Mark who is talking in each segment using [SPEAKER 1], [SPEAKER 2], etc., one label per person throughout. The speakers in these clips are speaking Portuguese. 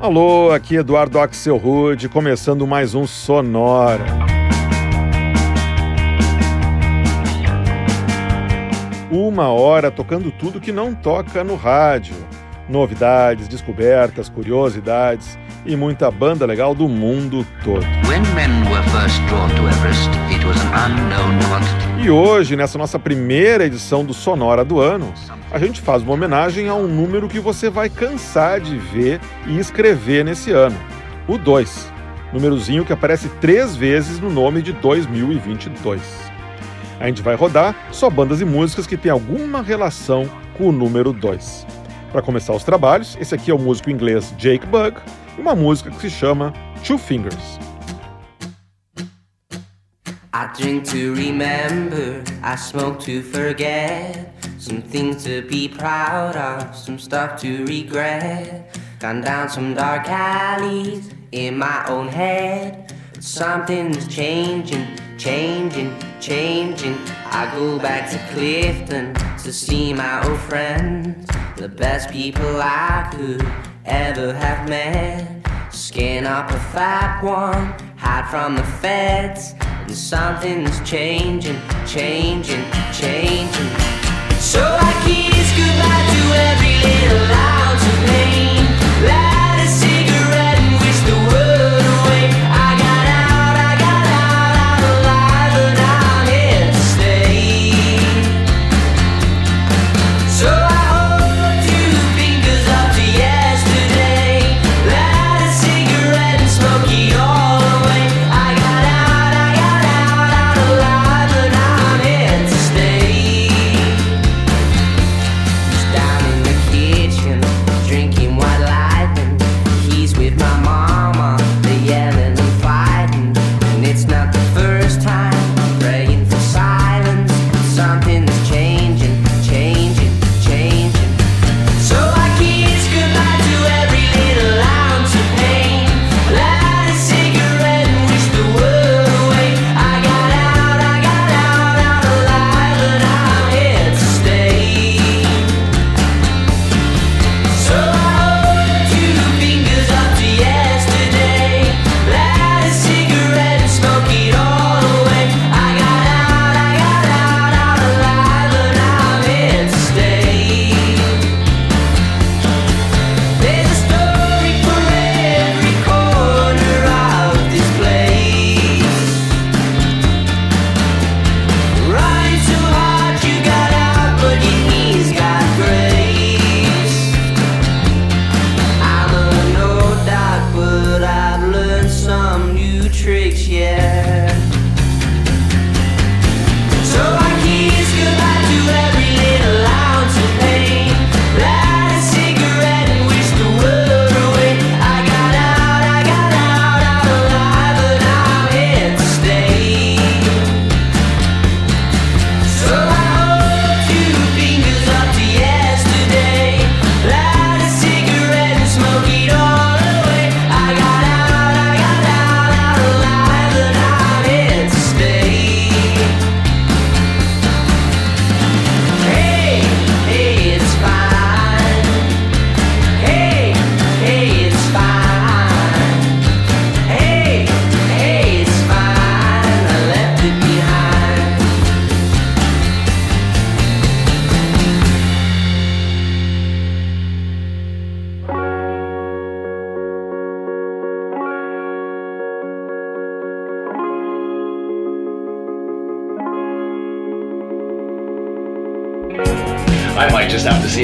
[SPEAKER 1] Alô, aqui Eduardo Axel Rude, começando mais um Sonora. Uma hora tocando tudo que não toca no rádio. Novidades, descobertas, curiosidades e muita banda legal do mundo todo. e hoje, nessa nossa primeira edição do Sonora do ano, a gente faz uma homenagem a um número que você vai cansar de ver e escrever nesse ano: o 2. Númerozinho que aparece três vezes no nome de 2022. A gente vai rodar só bandas e músicas que têm alguma relação com o número 2. Para começar os trabalhos, esse aqui é o músico inglês Jake Bugg e uma música que se chama Two Fingers. I drink to remember, I smoke to forget. Some things to be proud of, some stuff to regret. Gone down some dark alleys in my own head. Something's changing, changing, changing. I go back to Clifton to see my old friends, the best people I could ever have met. Skin up a fat one, hide from the feds. And something's changing, changing, changing. So I kiss goodbye to every little ounce of pain.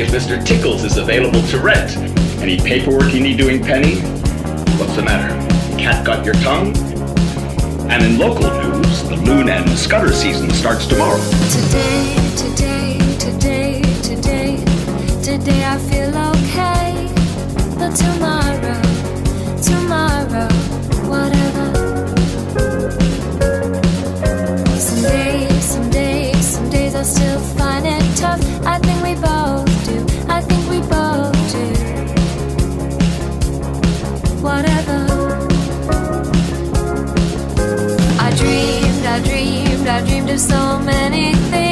[SPEAKER 2] Mr. Tickles is available to rent. Any paperwork you need doing, Penny? What's the matter? Cat got your tongue? And in local news, the loon and scudder season starts tomorrow.
[SPEAKER 3] Today, today, today, today, today I feel okay. But tomorrow, tomorrow, whatever. Some days, some days, some days I still find it tough. I think we both. Dreamed, of so many things,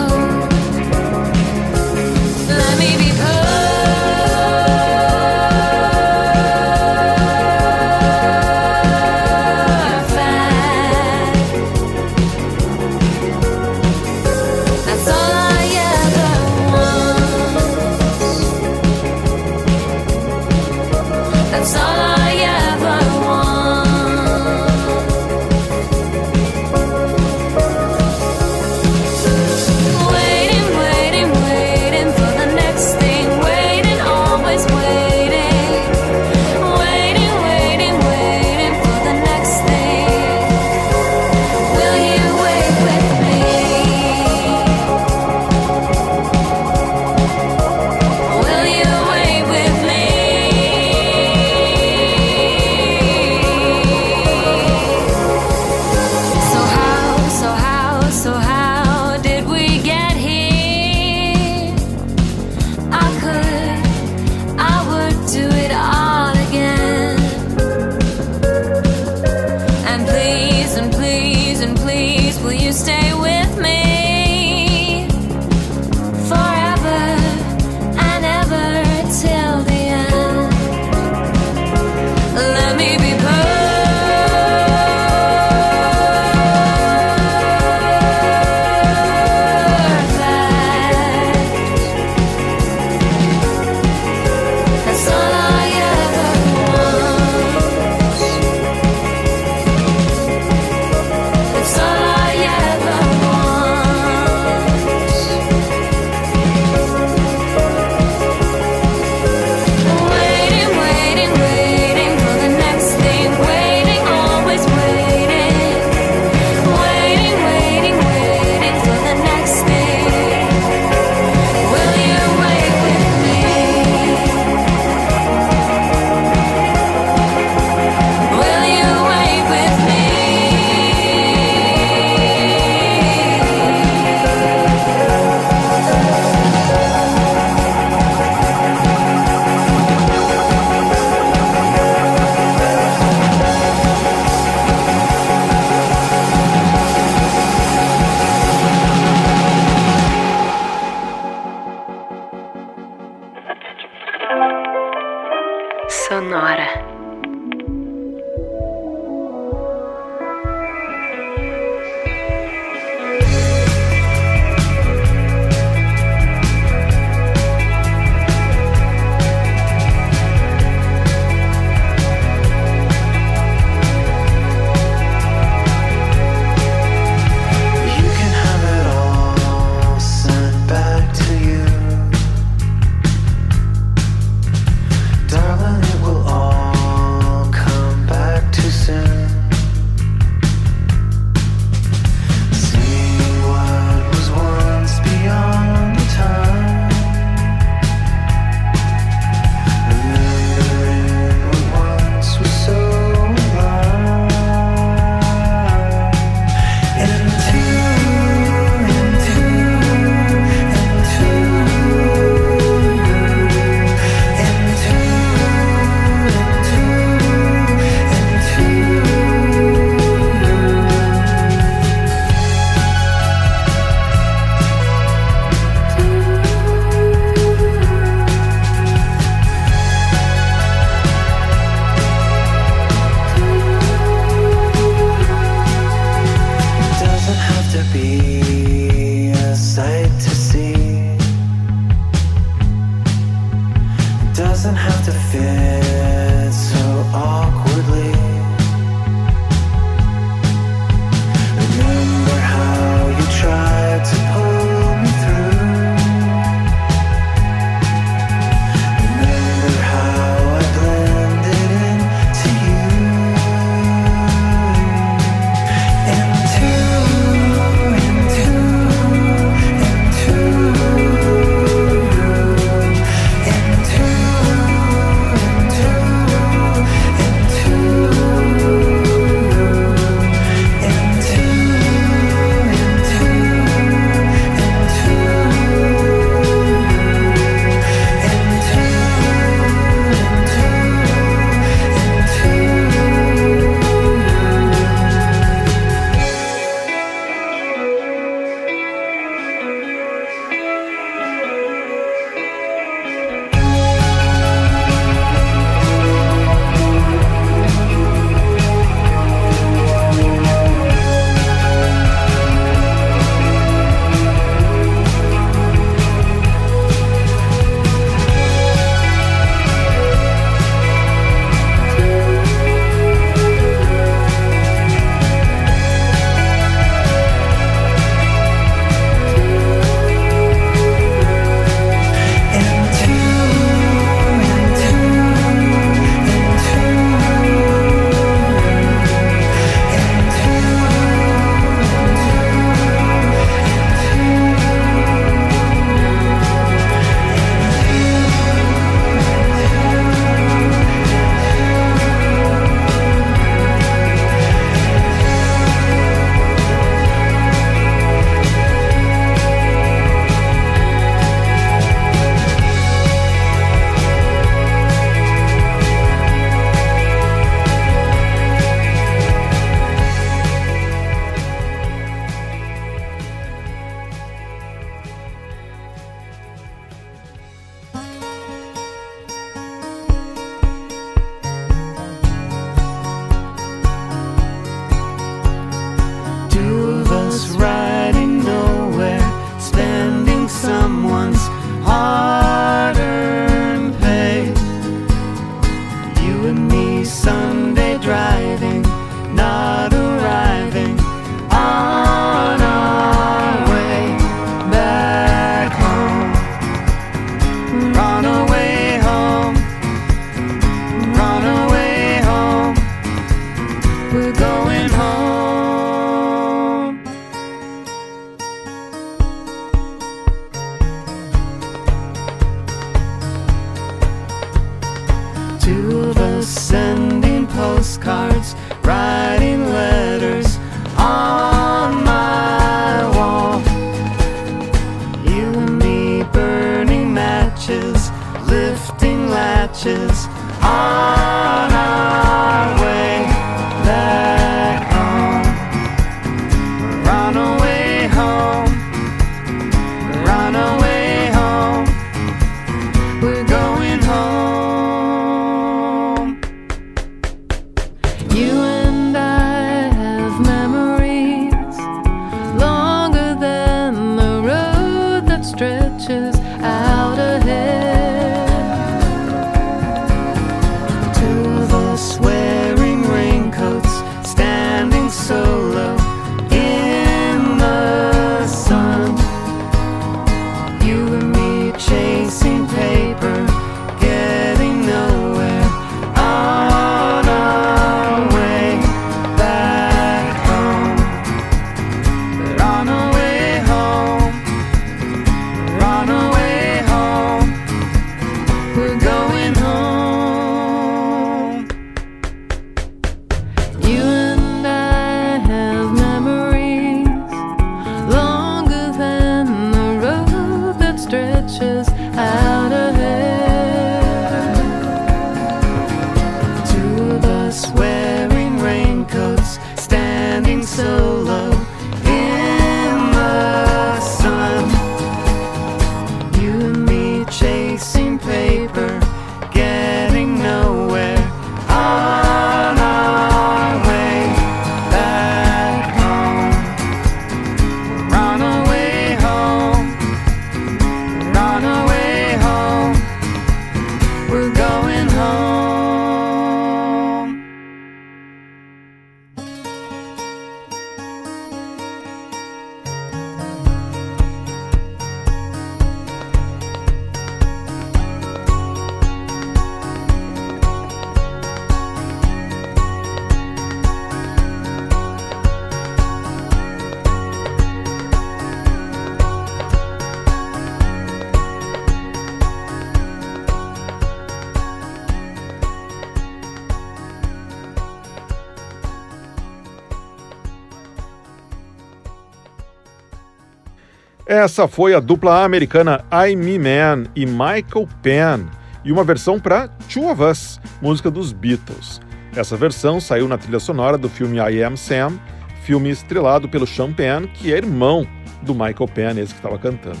[SPEAKER 4] Essa foi a dupla americana I Me Man e Michael Penn e uma versão para Two of Us, música dos Beatles. Essa versão saiu na trilha sonora do filme I Am Sam, filme estrelado pelo Sean Penn, que é irmão do Michael Penn, esse que estava cantando.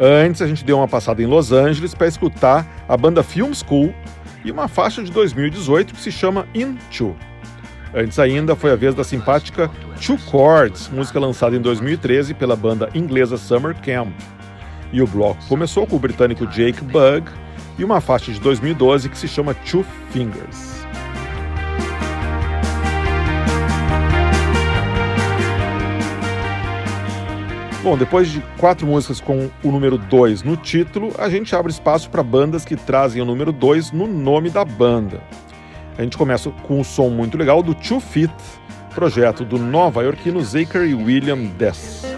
[SPEAKER 4] Antes, a gente deu uma passada em Los Angeles para escutar a banda Film School e uma faixa de 2018 que se chama Into. Antes ainda foi a vez da simpática Two Chords, música lançada em 2013 pela banda inglesa Summer Camp. E o bloco começou com o britânico Jake Bug e uma faixa de 2012 que se chama Two Fingers. Bom, depois de quatro músicas com o número 2 no título, a gente abre espaço para bandas que trazem o número 2 no nome da banda. A gente começa com um som muito legal do Two Feet, projeto do nova-iorquino Zachary William Dess.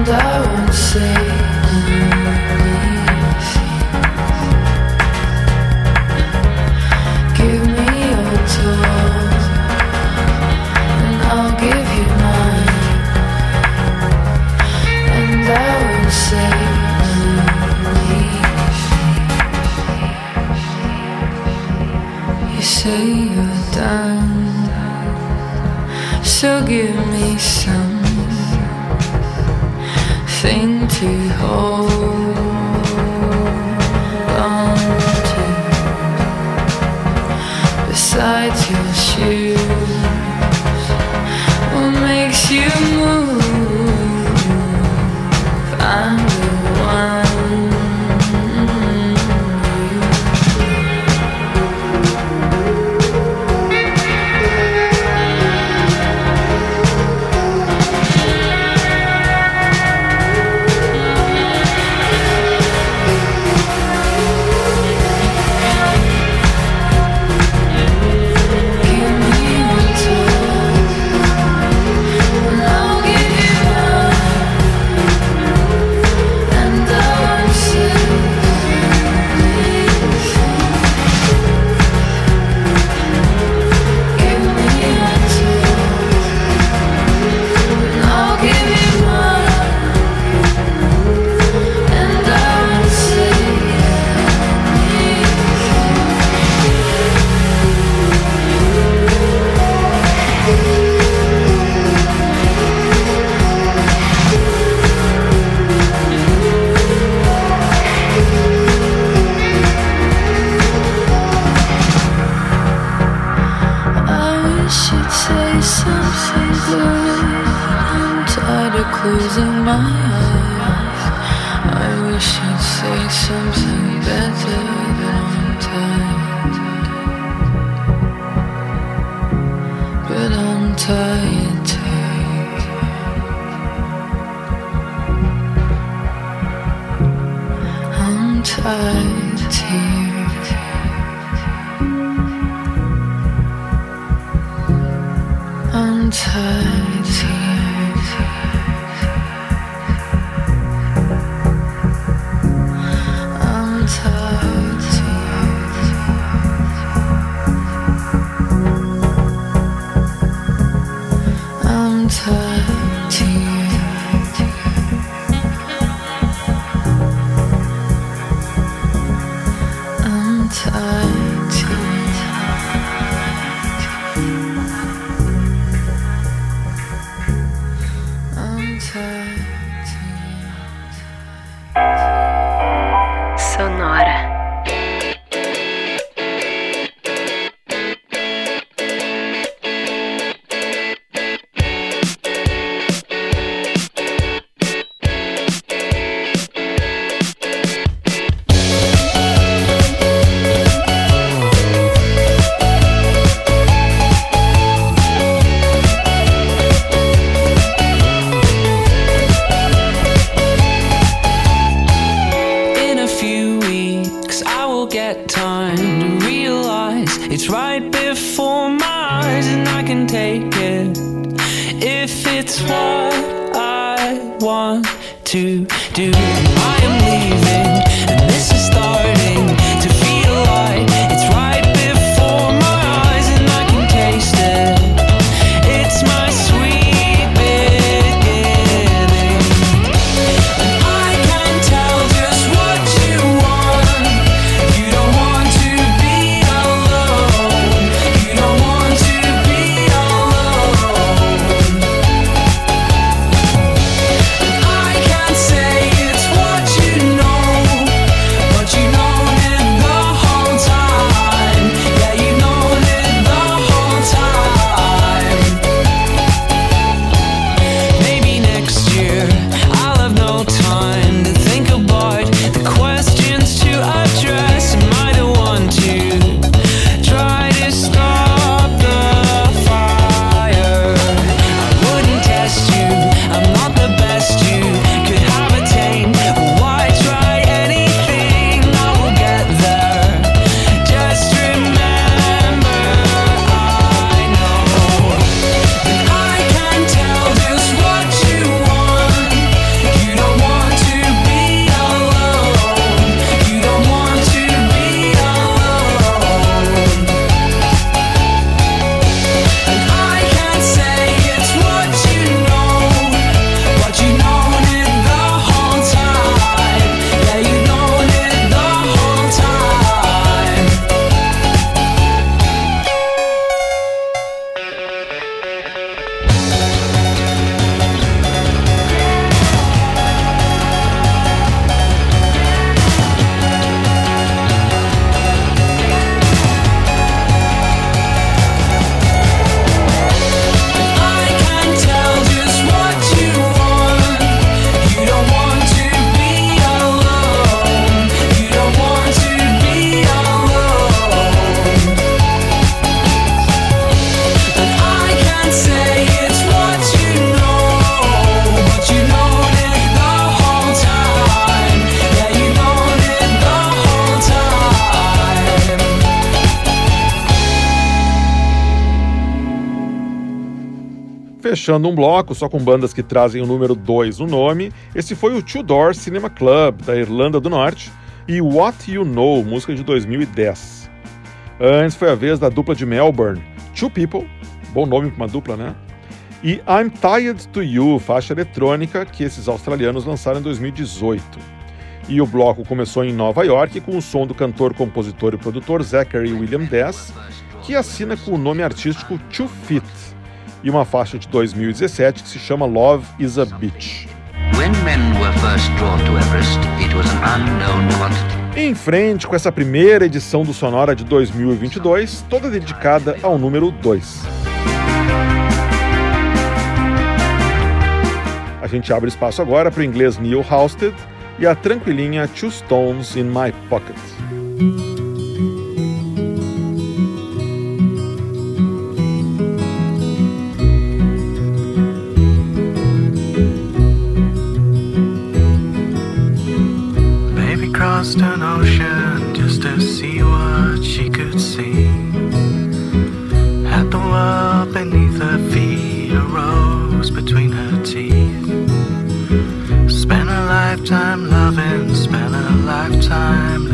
[SPEAKER 4] and I
[SPEAKER 5] won't say 以后。
[SPEAKER 4] Fechando um bloco só com bandas que trazem o número 2 no nome, esse foi o Two Door Cinema Club, da Irlanda do Norte, e What You Know, música de 2010. Antes foi a vez da dupla de Melbourne, Two People, bom nome para uma dupla, né? E I'm Tired to You, faixa eletrônica que esses australianos lançaram em 2018. E o bloco começou em Nova York com o som do cantor, compositor e produtor Zachary William Dess, que assina com o nome artístico Two Fit e uma faixa de 2017 que se chama Love is a Bitch. Em frente com essa primeira edição do Sonora de 2022, toda dedicada ao número 2. A gente abre espaço agora para o inglês Neil Halstead e a tranquilinha Two Stones in My Pocket.
[SPEAKER 6] Crossed an ocean just to see what she could see. Had the world beneath her feet, a rose between her teeth. Spent a lifetime loving, spent a lifetime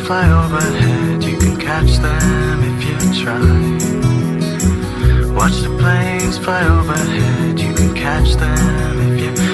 [SPEAKER 6] fly overhead, you can catch them if you try. Watch the planes fly overhead, you can catch them if you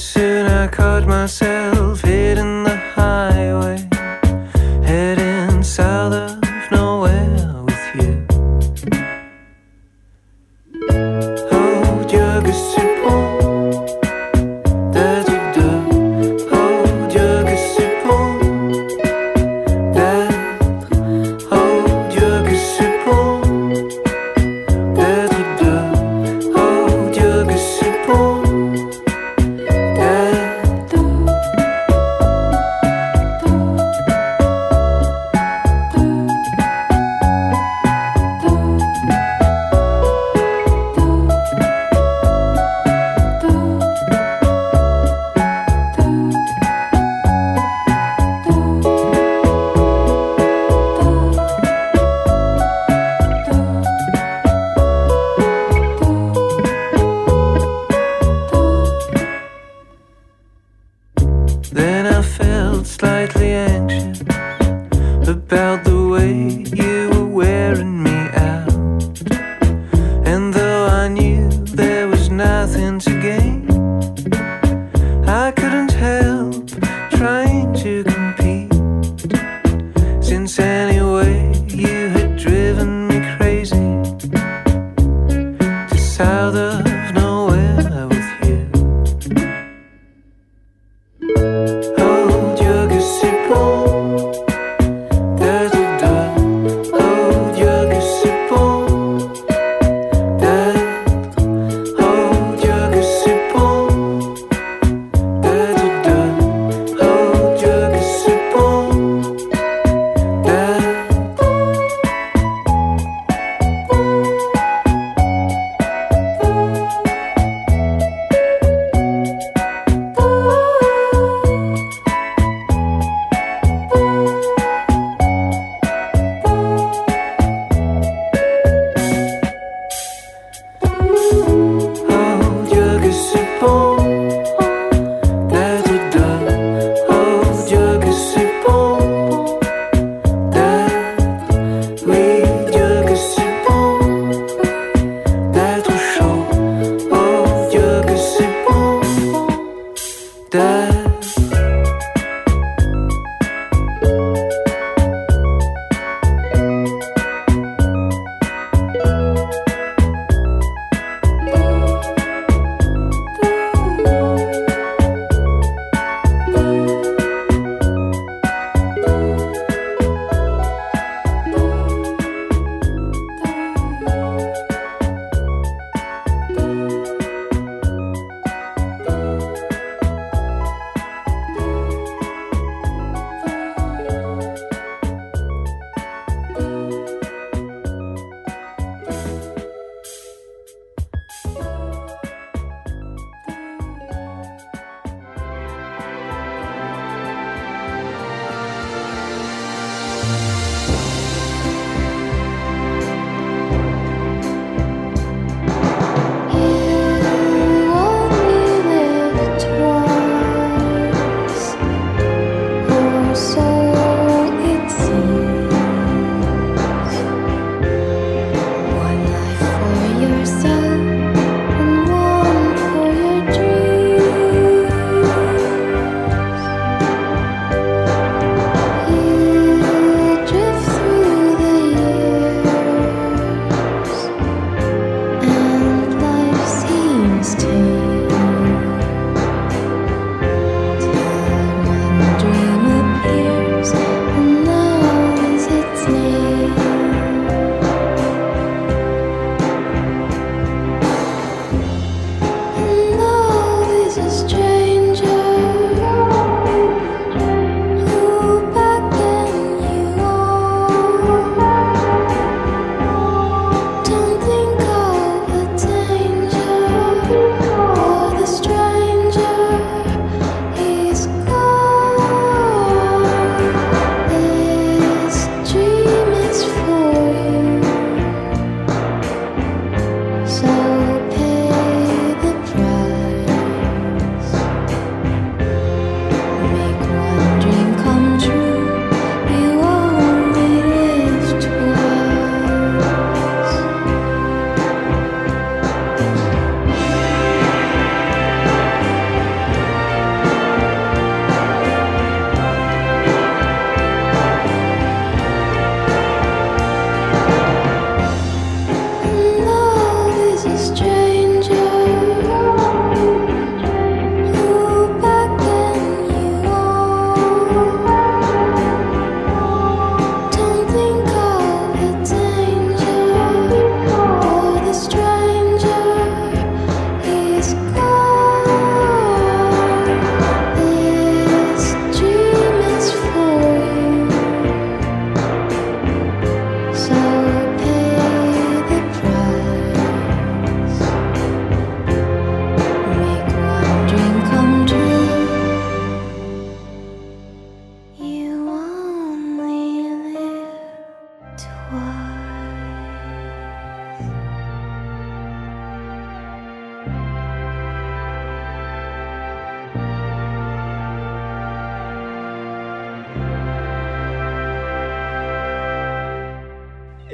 [SPEAKER 6] soon I caught myself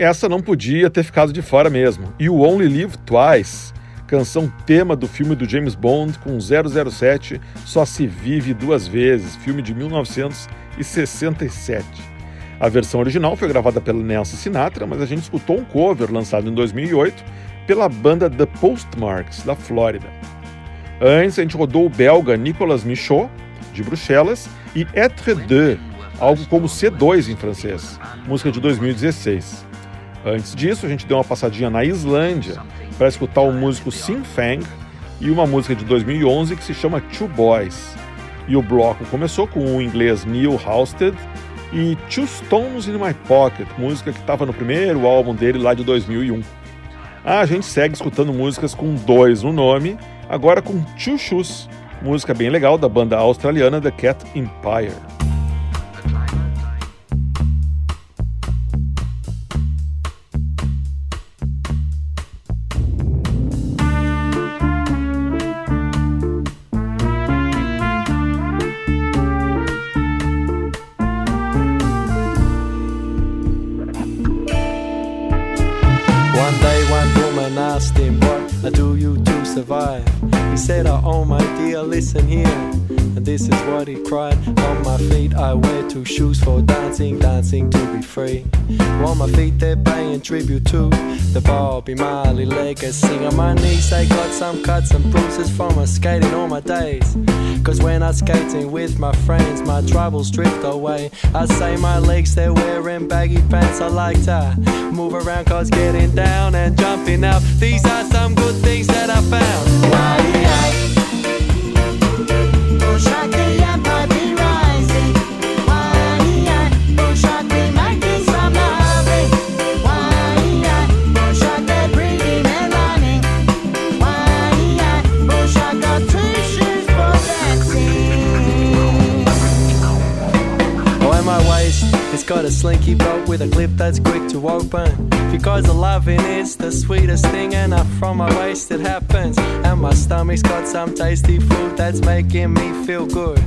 [SPEAKER 4] essa não podia ter ficado de fora mesmo. E o Only Live Twice, canção tema do filme do James Bond com 007 Só se vive duas vezes, filme de 1967. A versão original foi gravada pela Nancy Sinatra, mas a gente escutou um cover lançado em 2008 pela banda The Postmarks, da Flórida. Antes, a gente rodou o belga Nicolas Michaud, de Bruxelas, e Etre Deux, algo como C2 em francês, música de 2016. Antes disso, a gente deu uma passadinha na Islândia para escutar o músico Sim e uma música de 2011 que se chama Two Boys. E o bloco começou com o inglês Neil Halstead e Two Stones in My Pocket, música que estava no primeiro álbum dele lá de 2001. Ah, a gente segue escutando músicas com dois no nome, agora com Two Shoes, música bem legal da banda australiana The Cat Empire.
[SPEAKER 7] Dancing, to be free. On my feet, they're paying tribute to the Bobby Marley legacy. On my knees, they got some cuts and bruises from my skating all my days. Cause when I'm skating with my friends, my troubles drift away. I say my legs, they're wearing baggy pants. I like to move around, cause getting down and jumping out. These are some good things that I found. Oh, got a slinky belt with a clip that's quick to open. Because the loving is the sweetest thing, and up from my waist it happens. And my stomach's got some tasty food that's making me feel good.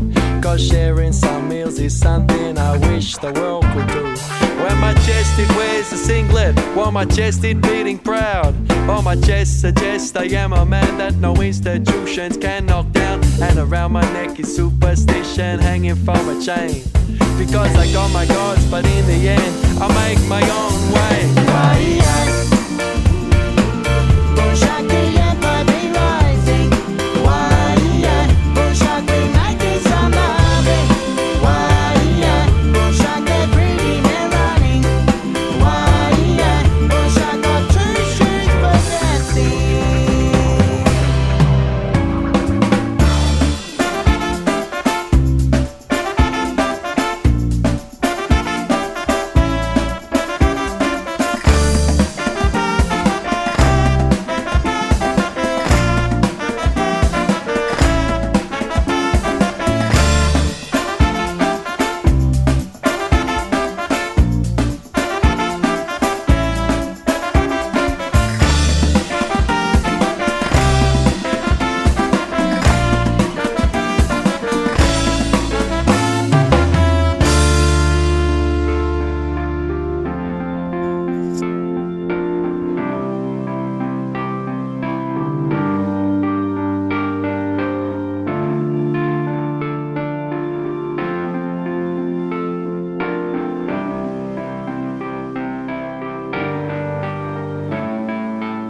[SPEAKER 7] Cause sharing some meals is something I wish the world could do. When my chest it wears a singlet, while my chest it beating proud. While my chest suggests I am a man that no institutions can knock down. And around my neck is superstition hanging from a chain. Because I got my gods, but in the end, I make my own way.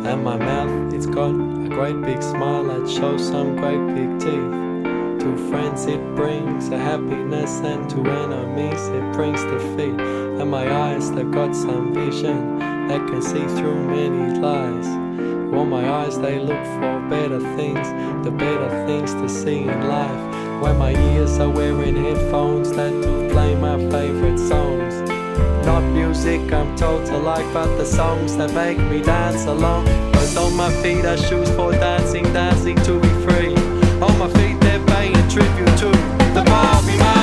[SPEAKER 7] And my mouth, it's got a great big smile that shows some great big teeth. To friends, it brings a happiness, and to enemies, it brings defeat. And my eyes, they've got some vision that can see through many lies. Well, my eyes, they look for better things, the better things to see in life. When my ears are wearing headphones that do play my favorite songs. Not music I'm told to like, but the songs that make me dance along. Cause on my feet are shoes for dancing, dancing to be free. On my feet they're paying tribute to the Bobby Marley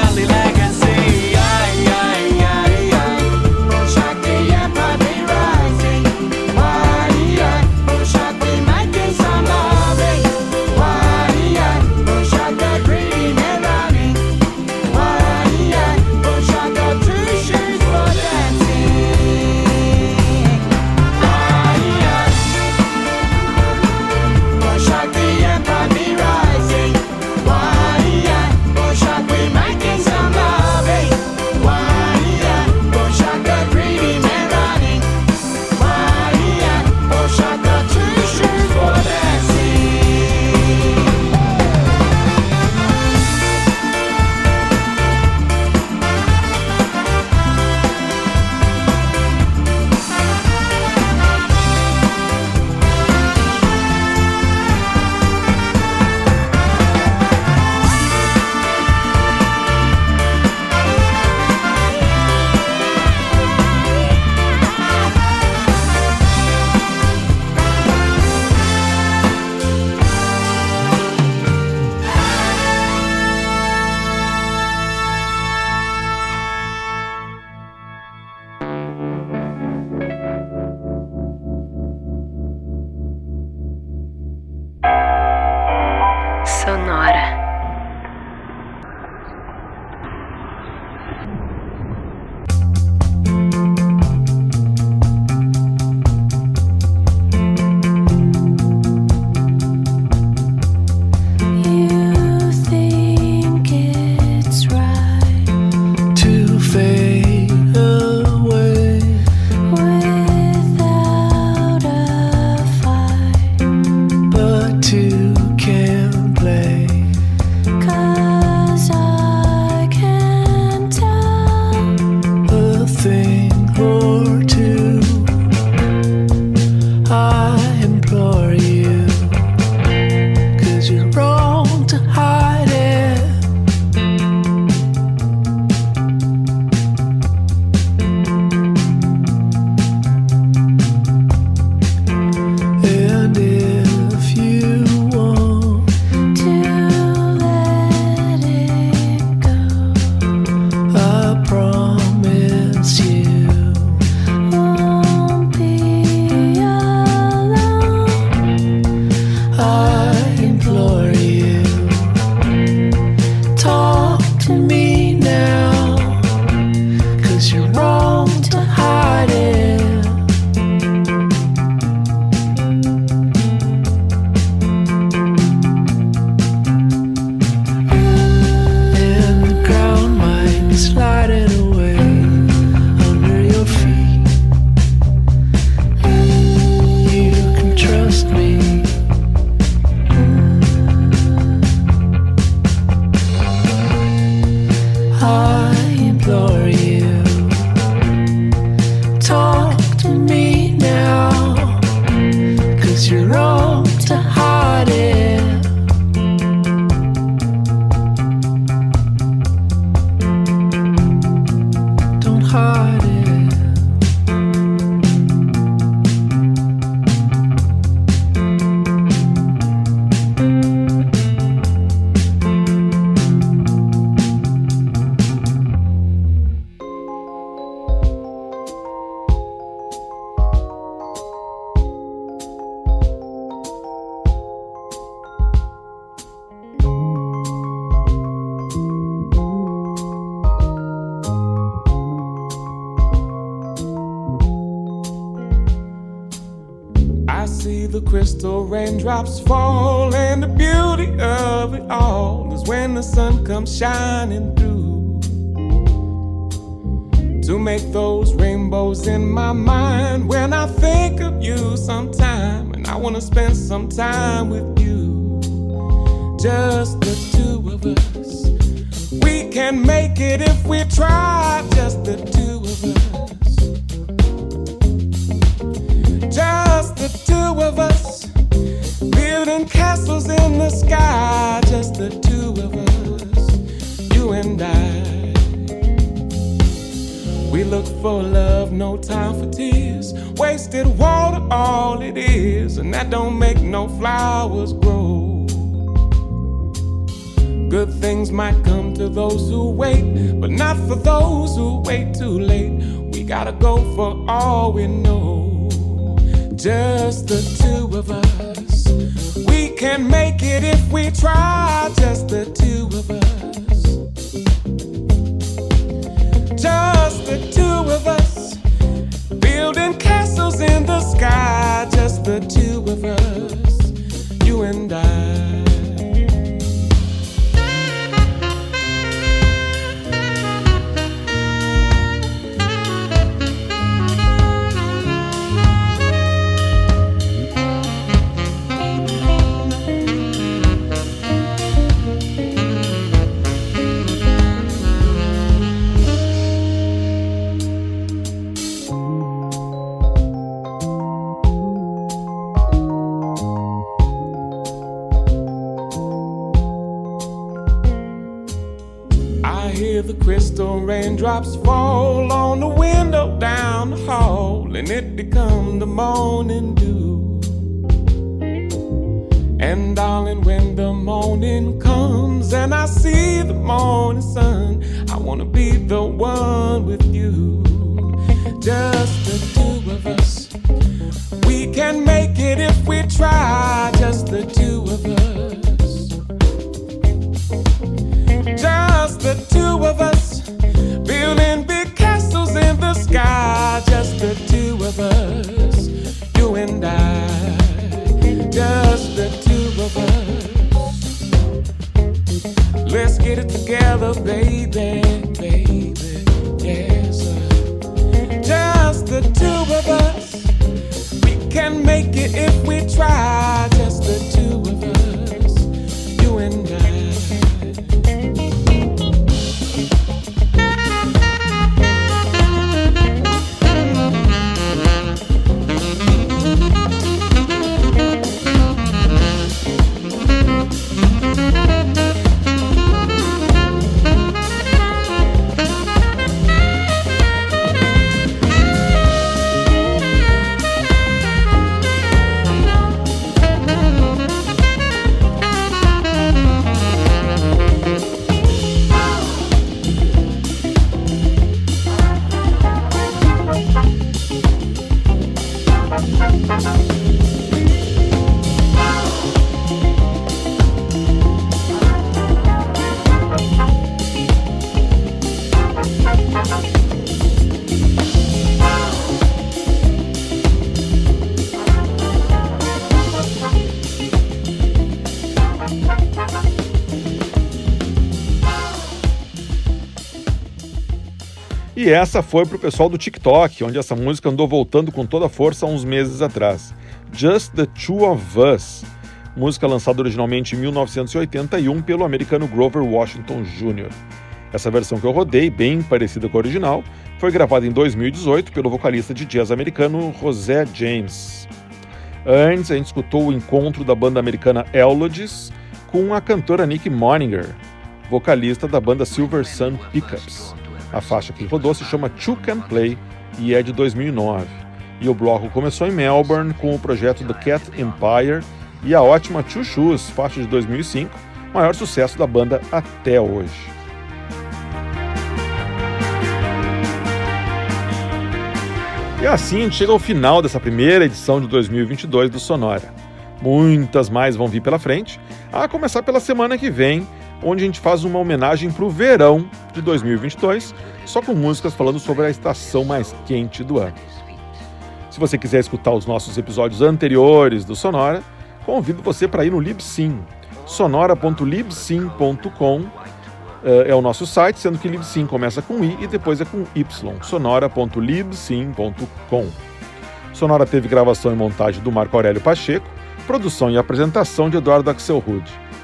[SPEAKER 8] can make it if we try, just the two of us. Just the two of us building castles in the sky, just the two of us, you and I. We look for love, no time for tears. Wasted water, all it is, and that don't make no flowers grow. Good things might come to those who wait, but not for those who wait too late. We gotta go for all we know, just the two of us We can make it if we try, just the two of us. Just the two of us, building castles in the sky, just the two of us, you and I. raindrops fall on the window down the hall, and it become the morning dew. And darling, when the morning comes and I see the morning sun, I wanna be the one with you. Just the two of us. We can make it if we try, baby,
[SPEAKER 4] E essa foi para o pessoal do TikTok, onde essa música andou voltando com toda a força há uns meses atrás. Just the Two of Us, música lançada originalmente em 1981 pelo americano Grover Washington Jr. Essa versão que eu rodei, bem parecida com a original, foi gravada em 2018 pelo vocalista de jazz americano José James. Antes, a gente escutou o encontro da banda americana Eulogies com a cantora Nick Moninger, vocalista da banda Silver Sun Pickups. A faixa que rodou se chama Two Can Play e é de 2009. E o bloco começou em Melbourne com o projeto The Cat Empire e a ótima Two Shoes, faixa de 2005, maior sucesso da banda até hoje. E assim a gente chega ao final dessa primeira edição de 2022 do Sonora. Muitas mais vão vir pela frente, a começar pela semana que vem, onde a gente faz uma homenagem para o verão de 2022, só com músicas falando sobre a estação mais quente do ano. Se você quiser escutar os nossos episódios anteriores do Sonora, convido você para ir no Libsyn, sonora.libsyn.com eh, é o nosso site, sendo que Libsyn começa com I e depois é com Y, sonora.libsyn.com. Sonora teve gravação e montagem do Marco Aurélio Pacheco, produção e apresentação de Eduardo Axelrod.